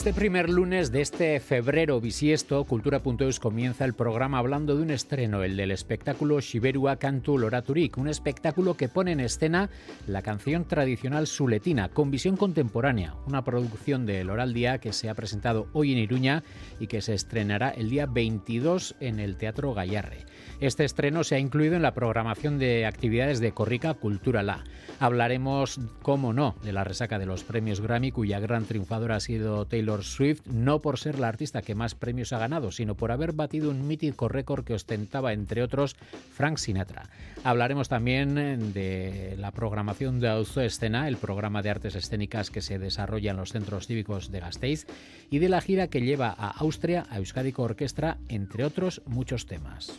Este primer lunes de este febrero bisiesto, Cultura.eus comienza el programa hablando de un estreno, el del espectáculo Shiberua Cantu Loraturik, un espectáculo que pone en escena la canción tradicional suletina con visión contemporánea, una producción de Loral Día que se ha presentado hoy en Iruña y que se estrenará el día 22 en el Teatro Gallarre. Este estreno se ha incluido en la programación de actividades de Corrica Cultura La. Hablaremos, cómo no, de la resaca de los premios Grammy, cuya gran triunfadora ha sido Taylor Swift, no por ser la artista que más premios ha ganado, sino por haber batido un mítico récord que ostentaba, entre otros, Frank Sinatra. Hablaremos también de la programación de Auzo Escena, el programa de artes escénicas que se desarrolla en los centros cívicos de Gasteiz, y de la gira que lleva a Austria a Euskadico Orquestra, entre otros muchos temas.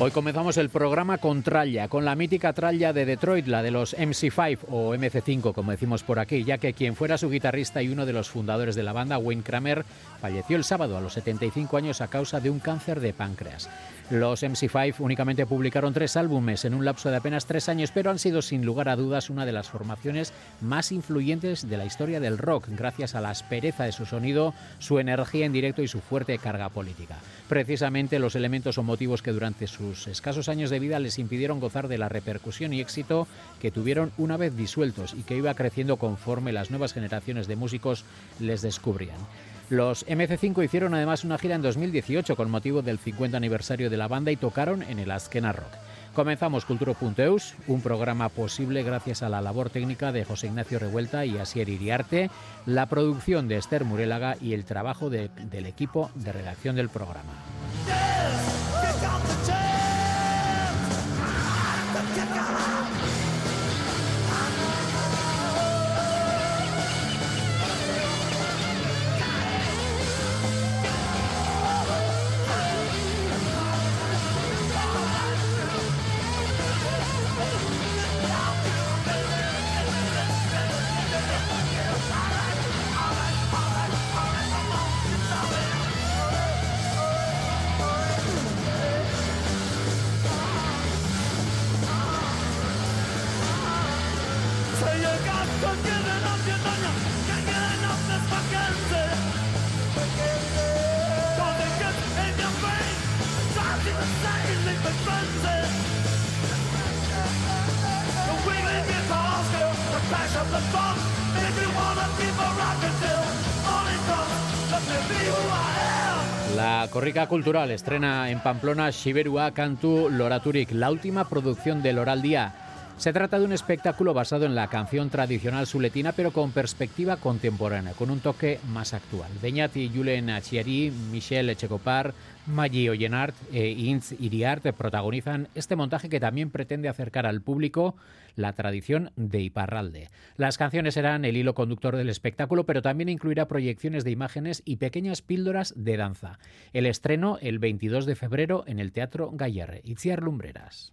Hoy comenzamos el programa con tralla, con la mítica tralla de Detroit, la de los MC5 o MC5, como decimos por aquí, ya que quien fuera su guitarrista y uno de los fundadores de la banda, Wayne Kramer, falleció el sábado a los 75 años a causa de un cáncer de páncreas. Los MC5 únicamente publicaron tres álbumes en un lapso de apenas tres años, pero han sido sin lugar a dudas una de las formaciones más influyentes de la historia del rock, gracias a la aspereza de su sonido, su energía en directo y su fuerte carga política. Precisamente los elementos o motivos que durante sus escasos años de vida les impidieron gozar de la repercusión y éxito que tuvieron una vez disueltos y que iba creciendo conforme las nuevas generaciones de músicos les descubrían. Los MC5 hicieron además una gira en 2018 con motivo del 50 aniversario de la banda y tocaron en el Askena Rock. Comenzamos Culturo.eus, un programa posible gracias a la labor técnica de José Ignacio Revuelta y Asier Iriarte, la producción de Esther Murélaga y el trabajo del equipo de redacción del programa. La Corrica Cultural estrena en Pamplona Xiberua kantu loraturik, la última producción de Loraldia. Se trata de un espectáculo basado en la canción tradicional suletina, pero con perspectiva contemporánea, con un toque más actual. Beñati Julen Achiari, Michelle Echecopar, Maggi Ollenart e Inz Iriart protagonizan este montaje que también pretende acercar al público la tradición de Iparralde. Las canciones serán el hilo conductor del espectáculo, pero también incluirá proyecciones de imágenes y pequeñas píldoras de danza. El estreno el 22 de febrero en el Teatro Gallarre. Itziar Lumbreras.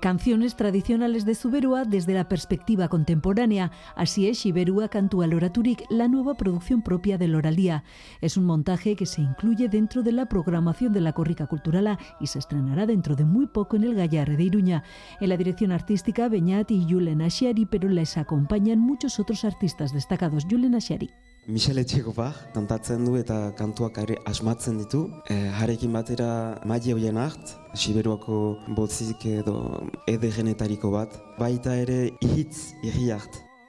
Canciones tradicionales de Zuberua desde la perspectiva contemporánea. Así es Shiberua Cantua Loraturik, la nueva producción propia de Loralía. Es un montaje que se incluye dentro de la programación de la Corrica Culturala y se estrenará dentro de muy poco en el Gallarre de Iruña. En la dirección artística, Beñat y Julen Ashiari, pero les acompañan muchos otros artistas destacados. Julen Ashiari. Michel Etxegobar kantatzen du eta kantuak are asmatzen ditu. E, harekin batera Magi hoien hart, Siberuako botzik edo edergenetariko bat, baita ere ihitz irri.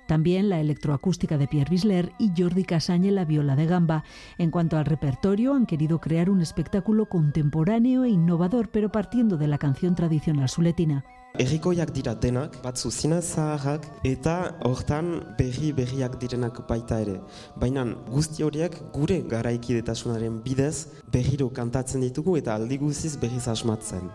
También la electroacústica de Pierre Bisler y Jordi Casaña la viola de gamba. En cuanto al repertorio, han querido crear un espectáculo contemporáneo e innovador, pero partiendo de la canción tradicional suletina. Errikoiak dira denak, batzu zina zaharrak, eta hortan berri berriak direnak baita ere. Baina guzti horiek gure garaikidetasunaren bidez berriro kantatzen ditugu eta aldi guziz berriz asmatzen.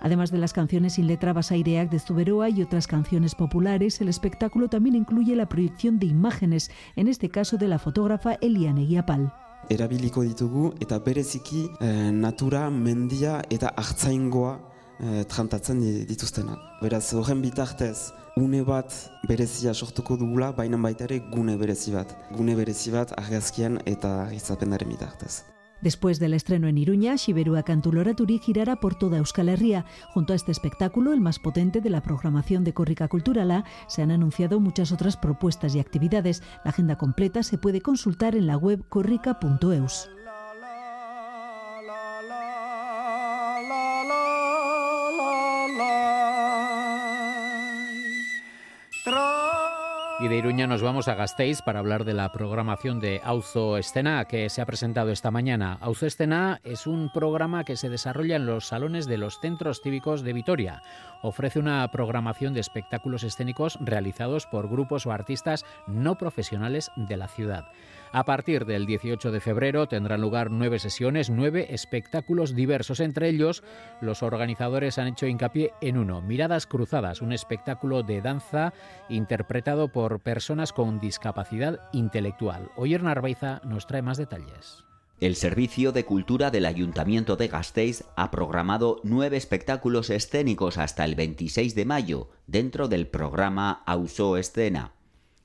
Además de las canciones sin letra basaireak de Zuberoa y otras canciones populares, el espectáculo también incluye la proyección de imágenes, en este caso de la fotógrafa Eliane Guiapal. Erabiliko ditugu eta bereziki eh, natura, mendia eta hartzaingoa eh, trantatzen dituztenak. Beraz, horren bitartez, une bat berezia sortuko dugula, baina baita ere gune berezi. Gune berezi bat argazkian eta bitartez. Después del estreno en Iruña, Xiberua Cantuloraturi girará por toda Euskal Herria. Junto a este espectáculo, el más potente de la programación de Corrica Culturala, se han anunciado muchas otras propuestas y actividades. La agenda completa se puede consultar en la web corrica.eus. Y de Iruña nos vamos a Gasteiz para hablar de la programación de Auzo Escena que se ha presentado esta mañana. Auzo Escena es un programa que se desarrolla en los salones de los centros cívicos de Vitoria. Ofrece una programación de espectáculos escénicos realizados por grupos o artistas no profesionales de la ciudad. A partir del 18 de febrero tendrán lugar nueve sesiones, nueve espectáculos diversos. Entre ellos, los organizadores han hecho hincapié en uno, Miradas Cruzadas, un espectáculo de danza interpretado por personas con discapacidad intelectual. Oyer Narvaiza nos trae más detalles. El Servicio de Cultura del Ayuntamiento de Gasteiz ha programado nueve espectáculos escénicos hasta el 26 de mayo dentro del programa Auso Escena.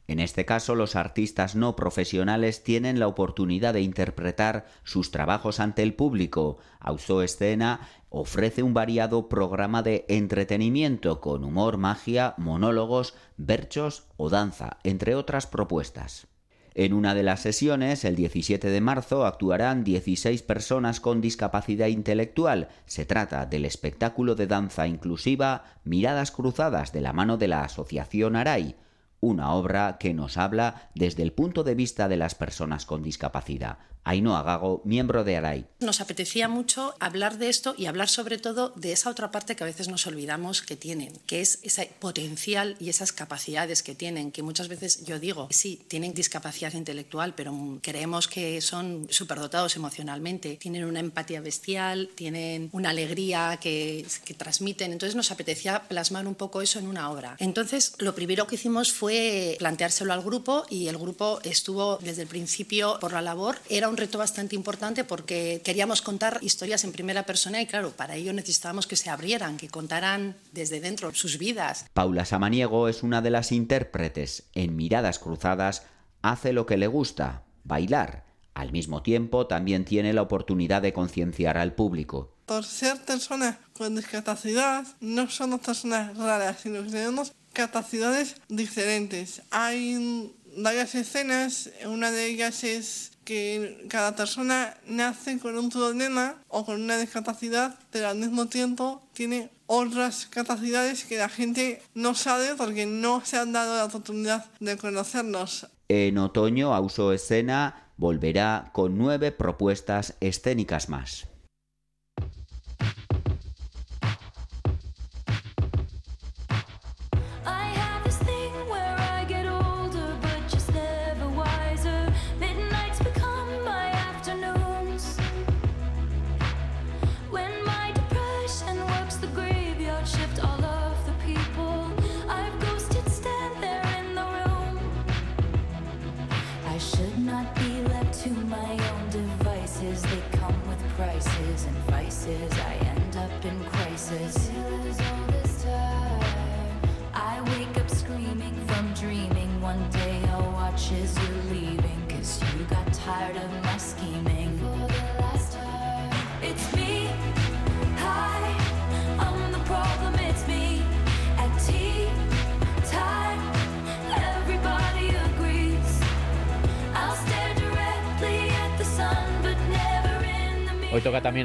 En este caso, los artistas no profesionales tienen la oportunidad de interpretar sus trabajos ante el público. Auso Escena ofrece un variado programa de entretenimiento con humor, magia, monólogos, berchos o danza, entre otras propuestas. En una de las sesiones, el 17 de marzo, actuarán 16 personas con discapacidad intelectual. Se trata del espectáculo de danza inclusiva Miradas Cruzadas de la mano de la Asociación Aray, una obra que nos habla desde el punto de vista de las personas con discapacidad. Ainhoa Gago, miembro de ARAI. Nos apetecía mucho hablar de esto y hablar sobre todo de esa otra parte que a veces nos olvidamos que tienen, que es ese potencial y esas capacidades que tienen, que muchas veces yo digo, sí, tienen discapacidad intelectual, pero creemos que son superdotados emocionalmente, tienen una empatía bestial, tienen una alegría que, que transmiten, entonces nos apetecía plasmar un poco eso en una obra. Entonces, lo primero que hicimos fue planteárselo al grupo y el grupo estuvo desde el principio por la labor, era un un reto bastante importante porque queríamos contar historias en primera persona y claro, para ello necesitábamos que se abrieran, que contaran desde dentro sus vidas. Paula Samaniego es una de las intérpretes. En Miradas Cruzadas hace lo que le gusta, bailar. Al mismo tiempo, también tiene la oportunidad de concienciar al público. Por ser personas con discapacidad, no somos personas raras, sino que tenemos capacidades diferentes. Hay varias escenas, una de ellas es que cada persona nace con un problema o con una discapacidad, pero al mismo tiempo tiene otras capacidades que la gente no sabe porque no se han dado la oportunidad de conocernos. En otoño, Auso Escena volverá con nueve propuestas escénicas más.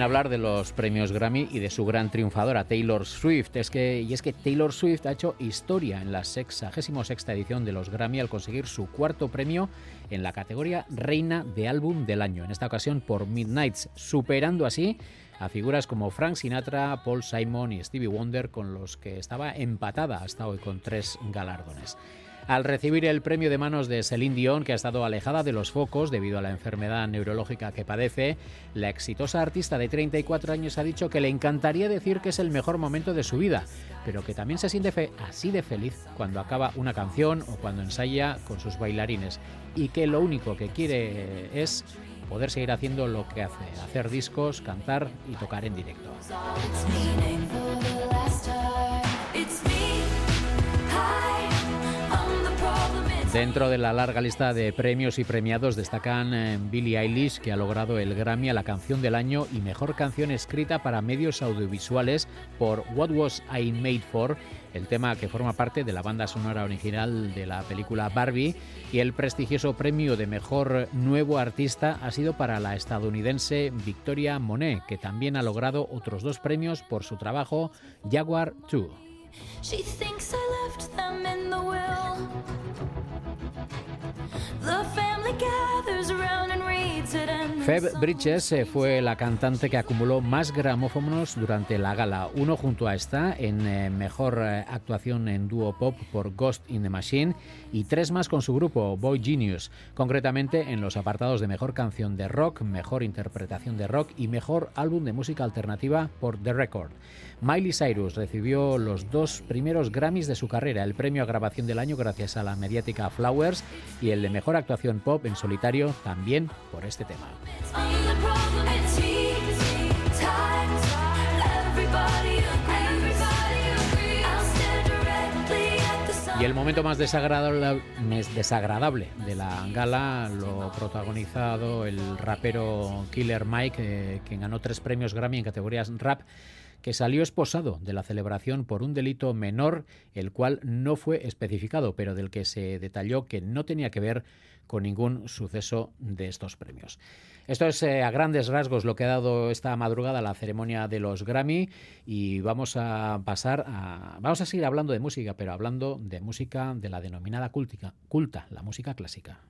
También hablar de los premios Grammy y de su gran triunfadora, Taylor Swift. Es que, y es que Taylor Swift ha hecho historia en la 66 edición de los Grammy al conseguir su cuarto premio en la categoría Reina de Álbum del Año, en esta ocasión por Midnights, superando así a figuras como Frank Sinatra, Paul Simon y Stevie Wonder, con los que estaba empatada hasta hoy con tres galardones al recibir el premio de manos de Celine Dion, que ha estado alejada de los focos debido a la enfermedad neurológica que padece, la exitosa artista de 34 años ha dicho que le encantaría decir que es el mejor momento de su vida, pero que también se siente así de feliz cuando acaba una canción o cuando ensaya con sus bailarines y que lo único que quiere es poder seguir haciendo lo que hace, hacer discos, cantar y tocar en directo. Dentro de la larga lista de premios y premiados destacan eh, Billie Eilish, que ha logrado el Grammy a la canción del año y mejor canción escrita para medios audiovisuales por What Was I Made For, el tema que forma parte de la banda sonora original de la película Barbie, y el prestigioso premio de mejor nuevo artista ha sido para la estadounidense Victoria Monet, que también ha logrado otros dos premios por su trabajo Jaguar 2. Feb Bridges eh, fue la cantante que acumuló más gramófonos durante la gala, uno junto a esta en eh, mejor eh, actuación en dúo pop por Ghost in the Machine y tres más con su grupo Boy Genius, concretamente en los apartados de mejor canción de rock, mejor interpretación de rock y mejor álbum de música alternativa por The Record. Miley Cyrus recibió los dos primeros Grammys de su carrera, el premio a grabación del año gracias a la mediática Flowers y el de mejor actuación pop en solitario también por este tema. Y el momento más desagradable, desagradable de la gala lo protagonizado el rapero Killer Mike, eh, quien ganó tres premios Grammy en categorías rap que salió esposado de la celebración por un delito menor, el cual no fue especificado, pero del que se detalló que no tenía que ver con ningún suceso de estos premios. Esto es eh, a grandes rasgos lo que ha dado esta madrugada la ceremonia de los Grammy y vamos a pasar a vamos a seguir hablando de música, pero hablando de música de la denominada culta, la música clásica.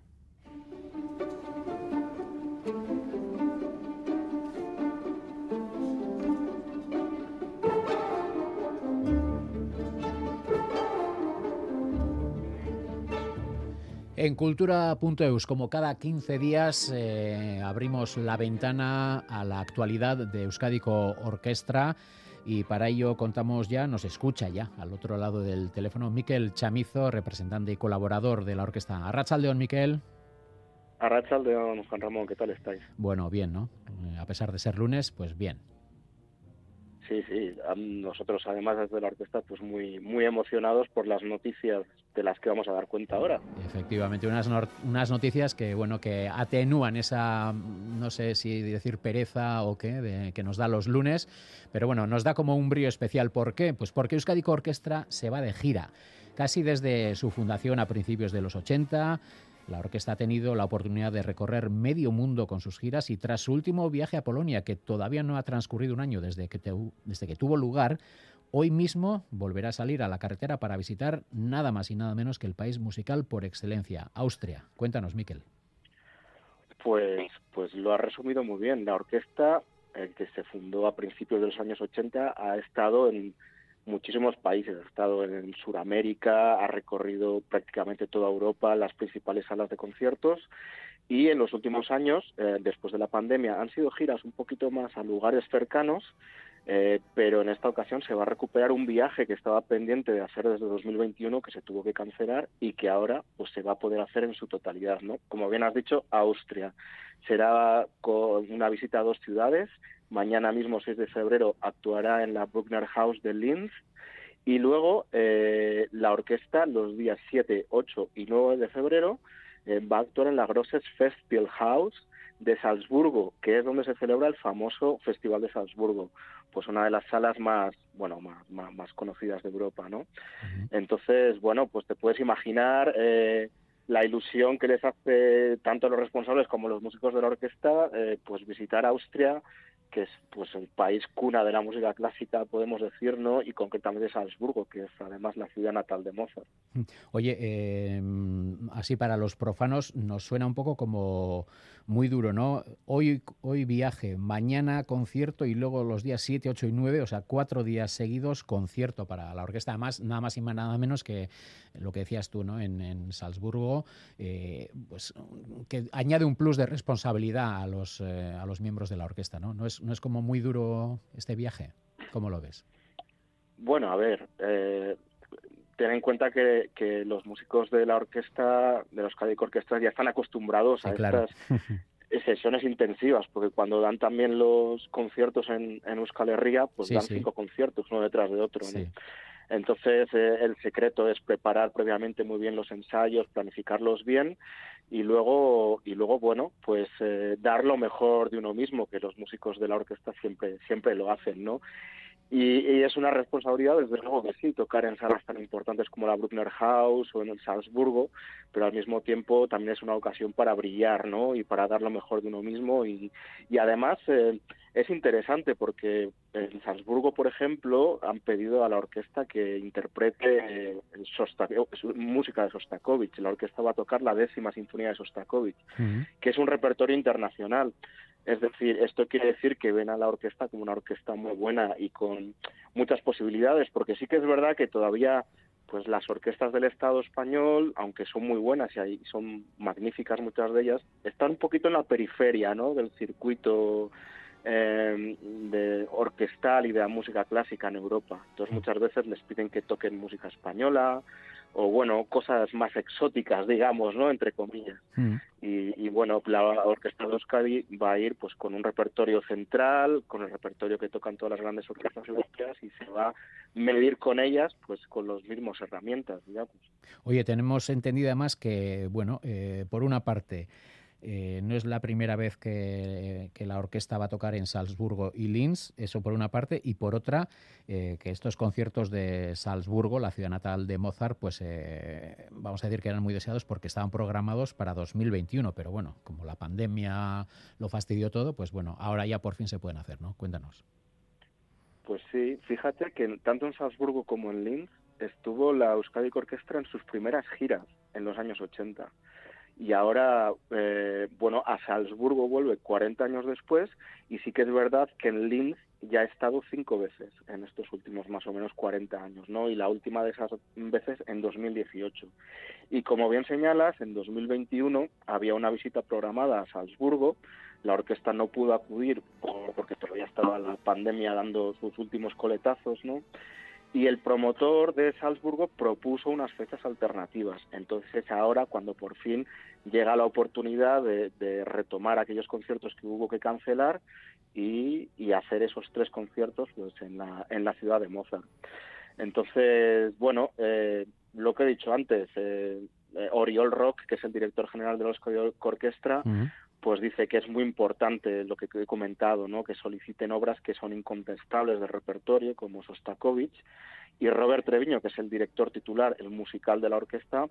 En cultura.eus, como cada 15 días, eh, abrimos la ventana a la actualidad de Euskadico Orquestra y para ello contamos ya, nos escucha ya al otro lado del teléfono Miquel Chamizo, representante y colaborador de la orquesta. Arrachaldeón, Miquel. Arrachaldeón, Juan Ramón, ¿qué tal estáis? Bueno, bien, ¿no? A pesar de ser lunes, pues bien. Sí, sí. Nosotros, además, desde la orquesta, pues muy, muy emocionados por las noticias de las que vamos a dar cuenta ahora. Efectivamente, unas, unas noticias que, bueno, que atenúan esa, no sé si decir pereza o qué, que nos da los lunes, pero bueno, nos da como un brío especial. ¿Por qué? Pues porque Euskadi Orquestra se va de gira. Casi desde su fundación a principios de los 80, la orquesta ha tenido la oportunidad de recorrer medio mundo con sus giras y tras su último viaje a Polonia, que todavía no ha transcurrido un año desde que, desde que tuvo lugar, hoy mismo volverá a salir a la carretera para visitar nada más y nada menos que el país musical por excelencia, Austria. Cuéntanos, Miquel. Pues, pues lo ha resumido muy bien. La orquesta, eh, que se fundó a principios de los años 80, ha estado en muchísimos países, ha estado en Sudamérica, ha recorrido prácticamente toda Europa, las principales salas de conciertos y en los últimos años, eh, después de la pandemia, han sido giras un poquito más a lugares cercanos, eh, pero en esta ocasión se va a recuperar un viaje que estaba pendiente de hacer desde 2021 que se tuvo que cancelar y que ahora pues se va a poder hacer en su totalidad, ¿no? Como bien has dicho, Austria. Será con una visita a dos ciudades, Mañana mismo, 6 de febrero, actuará en la Bruckner House de Linz. Y luego eh, la orquesta, los días 7, 8 y 9 de febrero, eh, va a actuar en la Grosses Festspielhaus de Salzburgo, que es donde se celebra el famoso Festival de Salzburgo, pues una de las salas más, bueno, más, más, conocidas de Europa, ¿no? Entonces, bueno, pues te puedes imaginar eh, la ilusión que les hace tanto los responsables como los músicos de la orquesta, pues visitar Austria que es pues el país cuna de la música clásica, podemos decir, ¿no? Y concretamente Salzburgo, que es además la ciudad natal de Mozart. Oye, eh, así para los profanos nos suena un poco como muy duro, ¿no? Hoy, hoy viaje, mañana concierto y luego los días 7, 8 y 9, o sea, cuatro días seguidos concierto para la orquesta. Además, nada más y nada menos que lo que decías tú, ¿no? En, Salzburgo, eh, pues que añade un plus de responsabilidad a los, eh, a los miembros de la orquesta, ¿no? No es, no es como muy duro este viaje. ¿Cómo lo ves? Bueno, a ver, eh, ten en cuenta que, que, los músicos de la orquesta, de los Cádiz Orquestas, ya están acostumbrados a estas sesiones intensivas, porque cuando dan también los conciertos en, en Euskal Herria, pues dan cinco conciertos uno detrás de otro. Entonces, eh, el secreto es preparar previamente muy bien los ensayos, planificarlos bien y luego, y luego bueno, pues eh, dar lo mejor de uno mismo, que los músicos de la orquesta siempre, siempre lo hacen, ¿no? Y, es una responsabilidad, desde luego que sí, tocar en salas tan importantes como la Bruckner House o en el Salzburgo, pero al mismo tiempo también es una ocasión para brillar, ¿no? Y para dar lo mejor de uno mismo. Y, y además eh, es interesante porque en Salzburgo, por ejemplo, han pedido a la orquesta que interprete música de Sostakovich. La orquesta va a tocar la décima sinfonía de Sostakovich, que es un repertorio internacional. Es decir, esto quiere decir que ven a la orquesta como una orquesta muy buena y con muchas posibilidades, porque sí que es verdad que todavía pues las orquestas del Estado español, aunque son muy buenas y son magníficas muchas de ellas, están un poquito en la periferia ¿no? del circuito eh, de orquestal y de la música clásica en Europa. Entonces muchas veces les piden que toquen música española o bueno, cosas más exóticas, digamos, ¿no? Entre comillas. Mm. Y, bueno, la Orquesta de Euskadi va a ir pues con un repertorio central, con el repertorio que tocan todas las grandes orquestas europeas y se va a medir con ellas pues con los mismos herramientas, digamos. Oye, tenemos entendido además que, bueno, eh, por una parte, eh, no es la primera vez que, la orquesta va a tocar en Salzburgo y Linz, eso por una parte, y por otra, eh, que estos conciertos de Salzburgo, la ciudad natal de Mozart, pues eh, vamos a decir que eran muy deseados porque estaban programados para 2021, pero bueno, como la pandemia lo fastidió todo, pues bueno, ahora ya por fin se pueden hacer, ¿no? Cuéntanos. Pues sí, fíjate que tanto en Salzburgo como en Linz estuvo la Euskadi Orquestra en sus primeras giras en los años 80 y ahora, eh, bueno, a Salzburgo vuelve 40 años después y sí que es verdad que en Linz ya ha estado cinco veces en estos últimos más o menos 40 años, ¿no? Y la última de esas veces en 2018. Y como bien señalas, en 2021 había una visita programada a Salzburgo, la orquesta no pudo acudir porque todavía estaba la pandemia dando sus últimos coletazos, ¿no? y el promotor de Salzburgo propuso unas fechas alternativas. Entonces es ahora cuando por fin llega la oportunidad de, retomar aquellos conciertos que hubo que cancelar y, hacer esos tres conciertos pues, en, la, en la ciudad de Mozart. Entonces, bueno, eh, lo que he dicho antes, eh, eh, Oriol Rock, que es el director general de los Orquestra, pues dice que es muy importante lo que he comentado, ¿no? que soliciten obras que son incontestables de repertorio, como Sostakovich, y Robert Treviño, que es el director titular, el musical de la orquesta,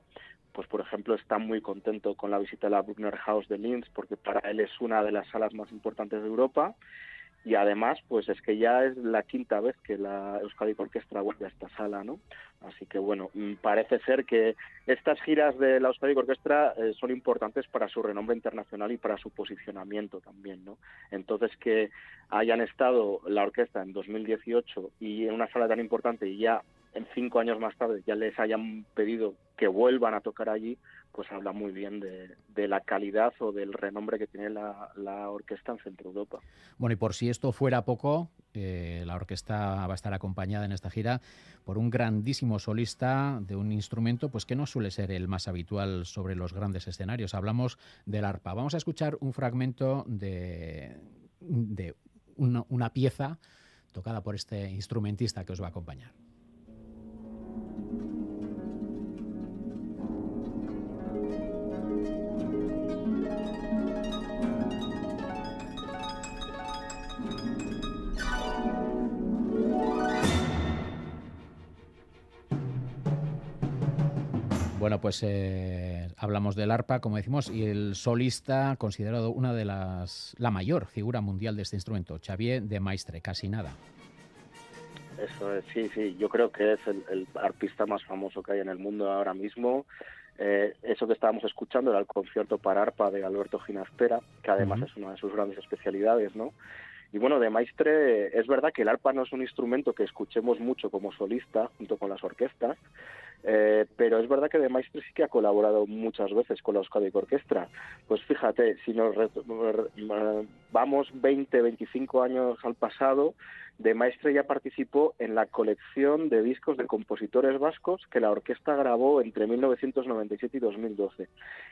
pues por ejemplo está muy contento con la visita de la Bruckner House de Linz, porque para él es una de las salas más importantes de Europa, y además pues es que ya es la quinta vez que la Euskadi Orquestra vuelve a esta sala, ¿no? Así que bueno, mm, parece ser que estas giras de la Euskadi Orquestra eh, son importantes para su renombre internacional y para su posicionamiento también, ¿no? Entonces que hayan estado la orquesta en 2018 y en una sala tan importante y ya en cinco años más tarde ya les hayan pedido que vuelvan a tocar allí, pues habla muy bien de, la calidad o del renombre que tiene la, orquesta en Centro Europa. Bueno, y por si esto fuera poco, eh, la orquesta va a estar acompañada en esta gira por un grandísimo solista de un instrumento pues que no suele ser el más habitual sobre los grandes escenarios. Hablamos del arpa. Vamos a escuchar un fragmento de, de una pieza tocada por este instrumentista que os va a acompañar. Bueno, pues eh, hablamos del arpa, como decimos, y el solista considerado una de las la mayor figura mundial de este instrumento, Xavier de Maistre, casi nada. Eso es, sí, sí, yo creo que es el, arpista más famoso que hay en el mundo ahora mismo. Eh, eso que estábamos escuchando era el concierto para arpa de Alberto Ginastera, que además es una de sus grandes especialidades, ¿no? Y bueno, de Maistre es verdad que el arpa no es un instrumento que escuchemos mucho como solista junto con las orquestas, eh, pero es verdad que de Maistre sí que ha colaborado muchas veces con la Euskadi Orquestra. Pues fíjate, si nos vamos 20, 25 años al pasado, de Maestre ya participó en la colección de discos de compositores vascos que la orquesta grabó entre 1997 y 2012.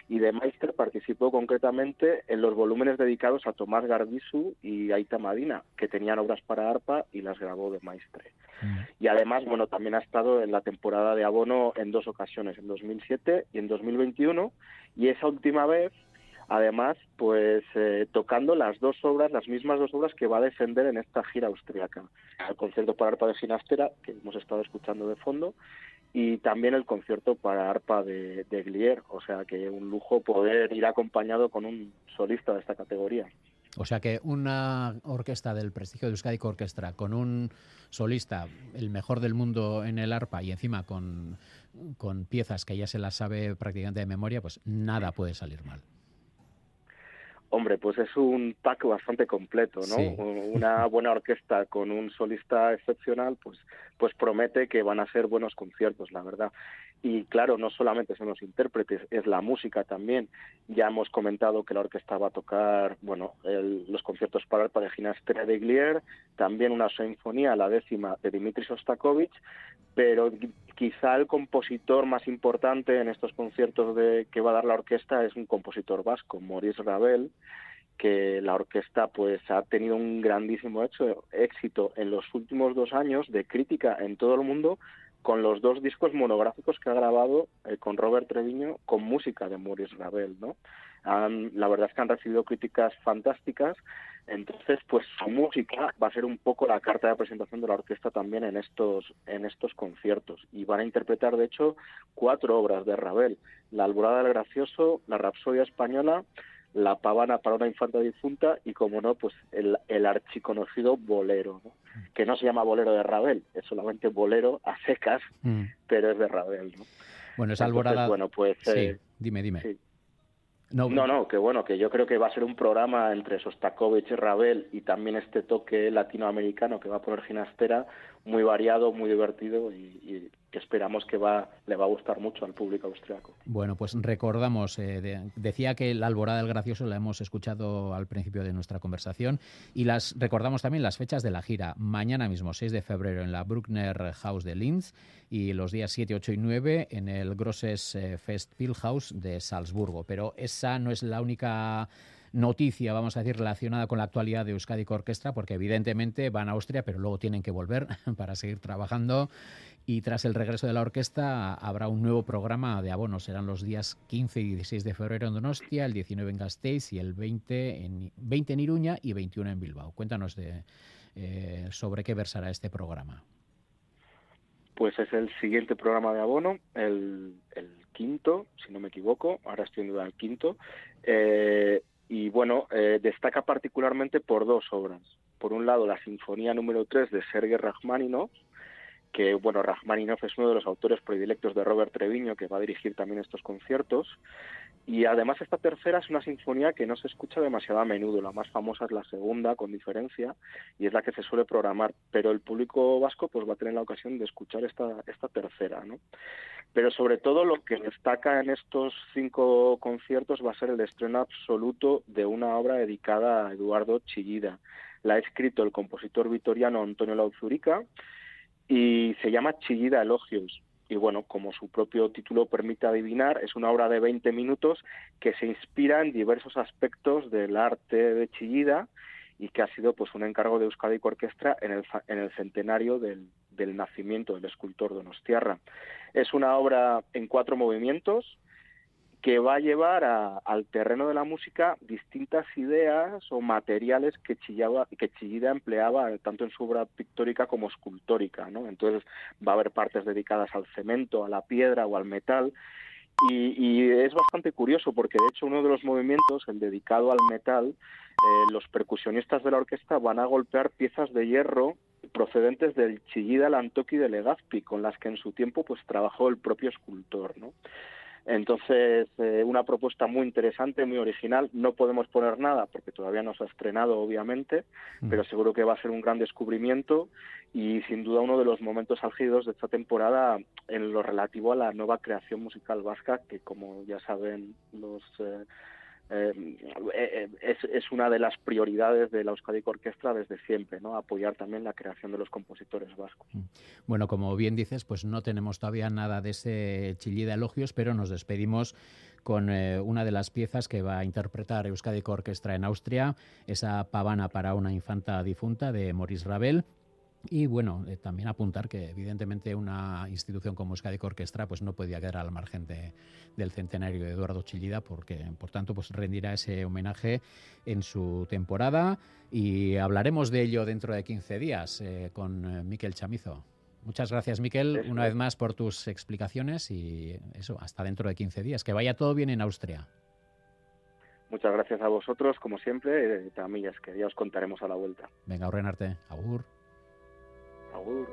Y de Maestre participó concretamente en los volúmenes dedicados a Tomás Garbisu y Aita Madina, que tenían obras para arpa y las grabó de Maestre. Mm. Y además, bueno, también ha estado en la temporada de abono en dos ocasiones, en 2007 y en 2021. Y esa última vez además, pues eh, tocando las dos obras, las mismas dos obras que va a defender en esta gira austriaca. El concierto para arpa de Ginastera, que hemos estado escuchando de fondo, y también el concierto para arpa de, de Glier, o sea que un lujo poder ir acompañado con un solista de esta categoría. O sea que una orquesta del prestigio de Euskadi Orquestra con un solista, el mejor del mundo en el arpa y encima con, con piezas que ya se las sabe prácticamente de memoria, pues nada puede salir mal. Hombre, pues es un pack bastante completo, ¿no? Una buena orquesta con un solista excepcional, pues, pues promete que van a ser buenos conciertos, la verdad. Y claro, no solamente son los intérpretes, es la música también. Ya hemos comentado que la orquesta va a tocar, bueno, los conciertos para el de Ginastera de Glier, también una sinfonía, la décima, de Dimitri Sostakovich, pero quizá el compositor más importante en estos conciertos de, que va a dar la orquesta es un compositor vasco, Maurice Ravel, que la orquesta pues ha tenido un grandísimo éxito en los últimos dos años de crítica en todo el mundo con los dos discos monográficos que ha grabado eh, con Robert Treviño con música de Maurice Ravel, ¿no? la verdad es que han recibido críticas fantásticas, entonces pues su música va a ser un poco la carta de presentación de la orquesta también en estos en estos conciertos. Y van a interpretar de hecho cuatro obras de Ravel, La alborada del gracioso, La rapsodia española, la pavana para una infanta difunta y, como no, pues el, el archiconocido bolero, que no se llama bolero de Ravel, es solamente bolero a secas, mm. pero es de Ravel. ¿no? Bueno, es alborada. bueno, pues. Sí, eh, dime, dime. No, no, que bueno, que yo creo que va a ser un programa entre Sostakovich y Ravel y también este toque latinoamericano que va a poner Ginastera, muy variado, muy divertido y, que esperamos que va, le va a gustar mucho al público austriaco. Bueno, pues recordamos, eh, decía que la Alborada del Gracioso la hemos escuchado al principio de nuestra conversación y las recordamos también las fechas de la gira. Mañana mismo, 6 de febrero, en la Bruckner House de Linz y los días 7, 8 y 9 en el Grosses eh, Festspielhaus de Salzburgo. Pero esa no es la única noticia, vamos a decir, relacionada con la actualidad de Euskadi Orquestra, porque evidentemente van a Austria, pero luego tienen que volver para seguir trabajando. Y tras el regreso de la orquesta habrá un nuevo programa de abonos. Serán los días 15 y 16 de febrero en Donostia, el 19 en Gasteiz y el 20 en, 20 en Iruña y 21 en Bilbao. Cuéntanos de, eh, sobre qué versará este programa. Pues es el siguiente programa de abono, el, quinto, si no me equivoco, ahora estoy en duda del quinto, eh, y bueno, eh, destaca particularmente por dos obras. Por un lado, la Sinfonía número 3 de Sergei Rachmaninoff, que bueno, Rachmaninoff es uno de los autores predilectos de Robert Treviño, que va a dirigir también estos conciertos. Y además esta tercera es una sinfonía que no se escucha demasiado a menudo. La más famosa es la segunda, con diferencia, y es la que se suele programar. Pero el público vasco pues va a tener la ocasión de escuchar esta, esta tercera, ¿no? Pero sobre todo lo que destaca en estos cinco conciertos va a ser el estreno absoluto de una obra dedicada a Eduardo Chillida. La ha escrito el compositor vitoriano Antonio Lauzurica y se llama Chillida Elogios. Y bueno, como su propio título permite adivinar, es una obra de 20 minutos que se inspira en diversos aspectos del arte de Chillida y que ha sido pues un encargo de Euskadi Orquestra en el, en el centenario del, del nacimiento del escultor Donostiarra. Es una obra en cuatro movimientos, que va a llevar al terreno de la música distintas ideas o materiales que, Chillida empleaba tanto en su obra pictórica como escultórica. ¿no? Entonces va a haber partes dedicadas al cemento, a la piedra o al metal Y, es bastante curioso porque de hecho uno de los movimientos, el dedicado al metal, eh, los percusionistas de la orquesta van a golpear piezas de hierro procedentes del Chillida, Lantoki de Legazpi, con las que en su tiempo pues trabajó el propio escultor, ¿no? Entonces, eh, una propuesta muy interesante, muy original. No podemos poner nada porque todavía no se ha estrenado, obviamente, mm. pero seguro que va a ser un gran descubrimiento y sin duda uno de los momentos álgidos de esta temporada en lo relativo a la nueva creación musical vasca, que como ya saben los eh, eh, eh, es, es, una de las prioridades de la Euskadi Orquestra desde siempre, ¿no? apoyar también la creación de los compositores vascos. Mm. Bueno, como bien dices, pues no tenemos todavía nada de ese chillí de elogios, pero nos despedimos con eh, una de las piezas que va a interpretar Euskadi Orquestra en Austria, esa pavana para una infanta difunta de Maurice Ravel, y bueno, eh, también apuntar que evidentemente una institución como Euskadi Orquestra pues no podía quedar al margen del centenario de Eduardo Chillida porque por tanto pues rendirá ese homenaje en su temporada y hablaremos de ello dentro de 15 días eh, con eh, Miquel Chamizo. Muchas gracias Miquel una vez más por tus explicaciones y eso, hasta dentro de 15 días. Que vaya todo bien en Austria. Muchas gracias a vosotros, como siempre, también que ya os contaremos a la vuelta. Venga, Renarte, agur. Agur.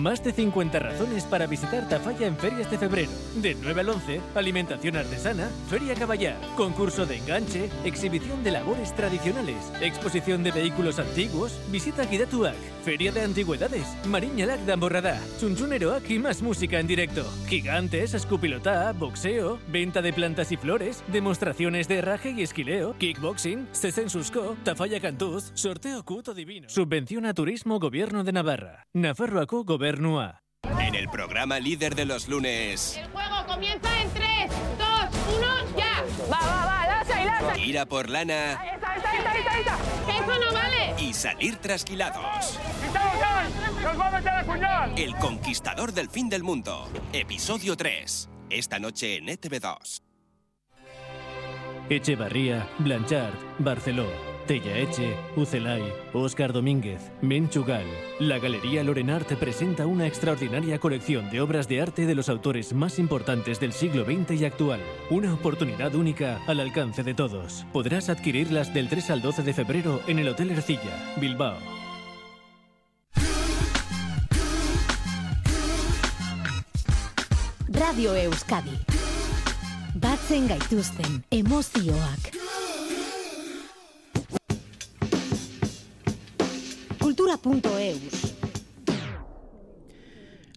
Más de 50 razones para visitar Tafalla en ferias de febrero. De 9 al 11, alimentación artesana, feria caballar, concurso de enganche, exhibición de labores tradicionales, exposición de vehículos antiguos, visita Gidatuak, feria de antigüedades, Mariñalak de Amborradá, Chunchuneroak y más música en directo. Gigantes, escupilotá, boxeo, venta de plantas y flores, demostraciones de herraje y esquileo, kickboxing, Susco, Tafalla Cantuz, sorteo cuto divino. Subvención a turismo Gobierno de Navarra. Nafarroaco Gobierno en el programa líder de los lunes. El juego comienza en 3, 2, 1, ya. Va, va, va, lanza y lanza. Ira por lana. Ahí está, está, está, está, Eso no vale. Y salir trasquilados. ¡Nos va a meter el puñal! El conquistador del fin del mundo. Episodio 3. Esta noche en ETV2. Echevarría, Blanchard, Barceló. Eche, Ucelay, Óscar Domínguez, Menchugal. La Galería Lorenart presenta una extraordinaria colección de obras de arte de los autores más importantes del siglo XX y actual. Una oportunidad única al alcance de todos. Podrás adquirirlas del 3 al 12 de febrero en el Hotel Ercilla, Bilbao. Radio Euskadi. Batzen gaituzten emozioak. Cultura.eus.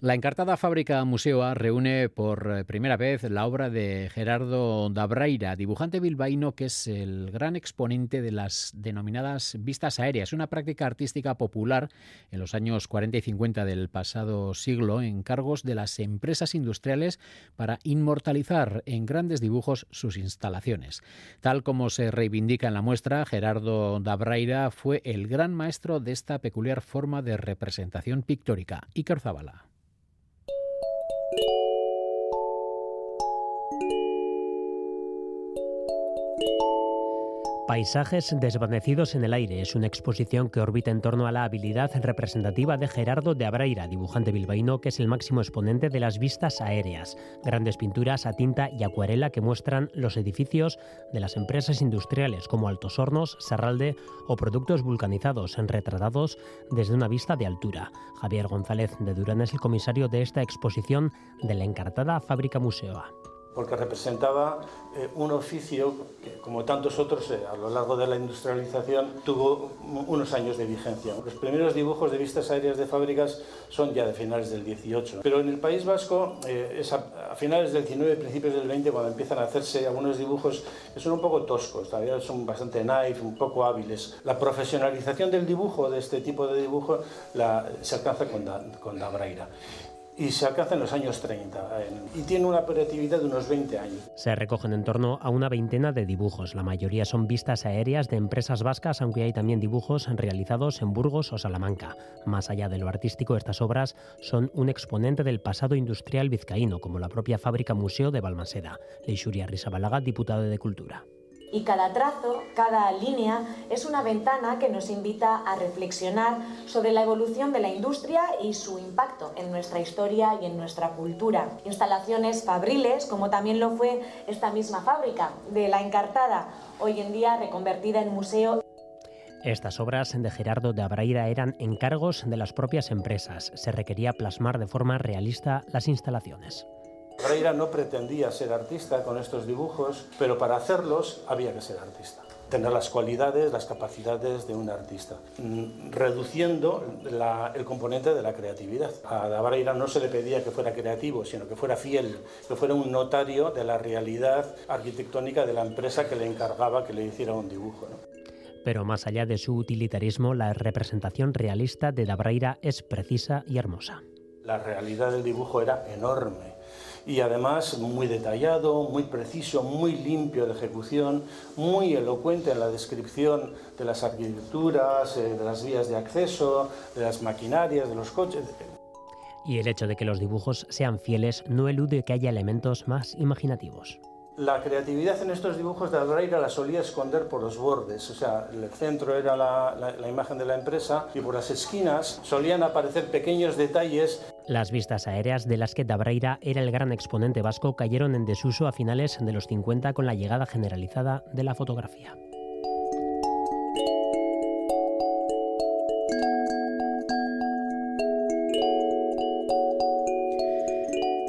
La encartada fábrica Museoa reúne por eh, primera vez la obra de Gerardo Dabraira, dibujante bilbaíno que es el gran exponente de las denominadas vistas aéreas, una práctica artística popular en los años 40 y 50 del pasado siglo en cargos de las empresas industriales para inmortalizar en grandes dibujos sus instalaciones. Tal como se reivindica en la muestra, Gerardo Dabraira fue el gran maestro de esta peculiar forma de representación pictórica. Iker Zabala. Paisajes desvanecidos en el aire. Es una exposición que orbita en torno a la habilidad representativa de Gerardo de Abreira, dibujante bilbaíno que es el máximo exponente de las vistas aéreas, grandes pinturas a tinta y acuarela que muestran los edificios de las empresas industriales como Altos Hornos, Serralde o productos vulcanizados, retratados desde una vista de altura. Javier González de Durán es el comisario de esta exposición de la encartada Fábrica Museo porque representaba eh, un oficio que, como tantos otros, eh, a lo largo de la industrialización tuvo unos años de vigencia. Los primeros dibujos de vistas aéreas de fábricas son ya de finales del 18, pero en el País Vasco eh, es a, finales del 19, principios del 20, cuando empiezan a hacerse algunos dibujos que son un poco toscos, todavía son bastante knife, un poco hábiles. La profesionalización del dibujo, de este tipo de dibujo, la, se alcanza con, da, con y se alcanza en los años 30 y tiene una operatividad de unos 20 años. Se recogen en torno a una veintena de dibujos. La mayoría son vistas aéreas de empresas vascas, aunque hay también dibujos realizados en Burgos o Salamanca. Más allá de lo artístico, estas obras son un exponente del pasado industrial vizcaíno, como la propia fábrica museo de Balmaseda. Leixuria Risabalaga, diputado de Cultura y cada trazo, cada línea es una ventana que nos invita a reflexionar sobre la evolución de la industria y su impacto en nuestra historia y en nuestra cultura. Instalaciones fabriles, como también lo fue esta misma fábrica de la Encartada, hoy en día reconvertida en museo. Estas obras de Gerardo de Abraira eran encargos de las propias empresas. Se requería plasmar de forma realista las instalaciones. Freira no pretendía ser artista con estos dibujos, pero para hacerlos había que ser artista tener las cualidades, las capacidades de un artista, mm, reduciendo el componente de la creatividad. A Dabreira no se le pedía que fuera creativo, sino que fuera fiel, que fuera un notario de la realidad arquitectónica de la empresa que le encargaba que le hiciera un dibujo. Pero más allá de su utilitarismo, la representación realista de Dabreira es precisa y hermosa. La realidad del dibujo era enorme y además muy detallado, muy preciso, muy limpio de ejecución, muy elocuente en la descripción de las arquitecturas, eh, de las vías de acceso, de las maquinarias, de los coches. Y el hecho de que los dibujos sean fieles no elude que haya elementos más imaginativos. La creatividad en estos dibujos de Albraira la solía esconder por los bordes, o sea, el centro era la, la, imagen de la empresa y por las esquinas solían aparecer pequeños detalles. Las vistas aéreas de las que Dabreira era el gran exponente vasco cayeron en desuso a finales de los 50 con la llegada generalizada de la fotografía.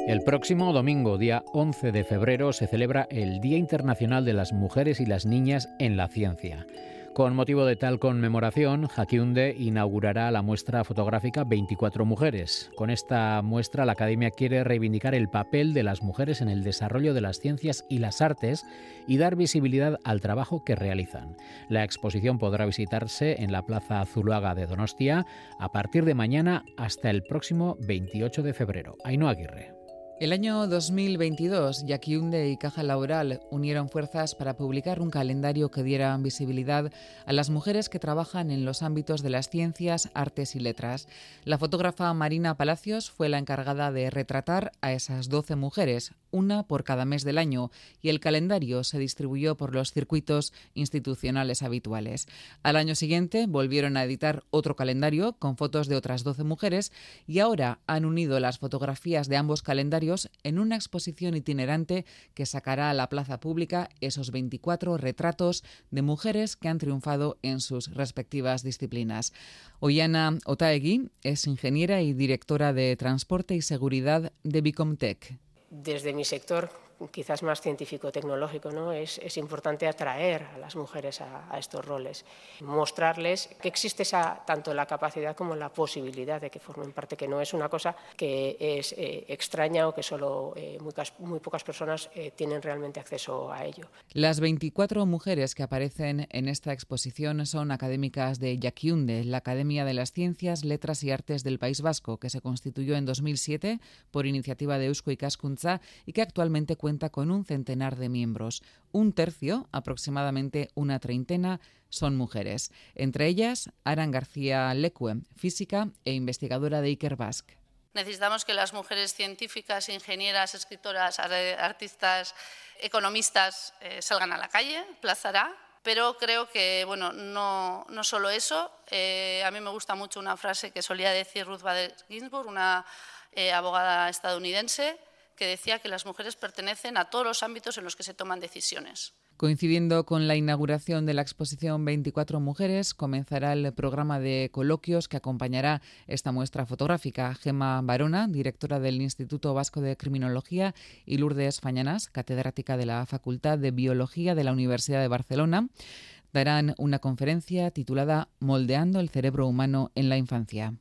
El próximo domingo, día 11 de febrero, se celebra el Día Internacional de las Mujeres y las Niñas en la Ciencia. Con motivo de tal conmemoración, Jaquiunde inaugurará la muestra fotográfica 24 mujeres. Con esta muestra, la Academia quiere reivindicar el papel de las mujeres en el desarrollo de las ciencias y las artes y dar visibilidad al trabajo que realizan. La exposición podrá visitarse en la Plaza Zuluaga de Donostia a partir de mañana hasta el próximo 28 de febrero. Ainhoa Aguirre. El año 2022, Yaquiunde y Caja Laboral unieron fuerzas para publicar un calendario que diera visibilidad a las mujeres que trabajan en los ámbitos de las ciencias, artes y letras. La fotógrafa Marina Palacios fue la encargada de retratar a esas 12 mujeres, una por cada mes del año, y el calendario se distribuyó por los circuitos institucionales habituales. Al año siguiente volvieron a editar otro calendario con fotos de otras 12 mujeres y ahora han unido las fotografías de ambos calendarios en una exposición itinerante que sacará a la plaza pública esos 24 retratos de mujeres que han triunfado en sus respectivas disciplinas. Oyana Otaegui es ingeniera y directora de Transporte y Seguridad de Bicomtech desde mi sector quizás más científico-tecnológico, ¿no? Es, es, importante atraer a las mujeres a, a, estos roles, mostrarles que existe esa, tanto la capacidad como la posibilidad de que formen parte, que no es una cosa que es eh, extraña o que solo eh, muy, muy, pocas personas eh, tienen realmente acceso a ello. Las 24 mujeres que aparecen en esta exposición son académicas de Yaquiunde, la Academia de las Ciencias, Letras y Artes del País Vasco, que se constituyó en 2007 por iniciativa de Eusko y Cascunza y que actualmente cuenta con un centenar de miembros. Un tercio, aproximadamente una treintena, son mujeres. Entre ellas, Aran García Lecue, física e investigadora de Iker Basque. Necesitamos que las mujeres científicas, ingenieras, escritoras, artistas, economistas eh, salgan a la calle, plazará, pero creo que bueno, no, solo eso. Eh, a mí me gusta mucho una frase que solía decir Ruth Bader Ginsburg, una eh, abogada estadounidense, que decía que las mujeres pertenecen a todos los ámbitos en los que se toman decisiones. Coincidiendo con la inauguración de la exposición 24 Mujeres, comenzará el programa de coloquios que acompañará esta muestra fotográfica. Gema Barona, directora del Instituto Vasco de Criminología, y Lourdes Fañanas, catedrática de la Facultad de Biología de la Universidad de Barcelona, darán una conferencia titulada Moldeando el cerebro humano en la infancia.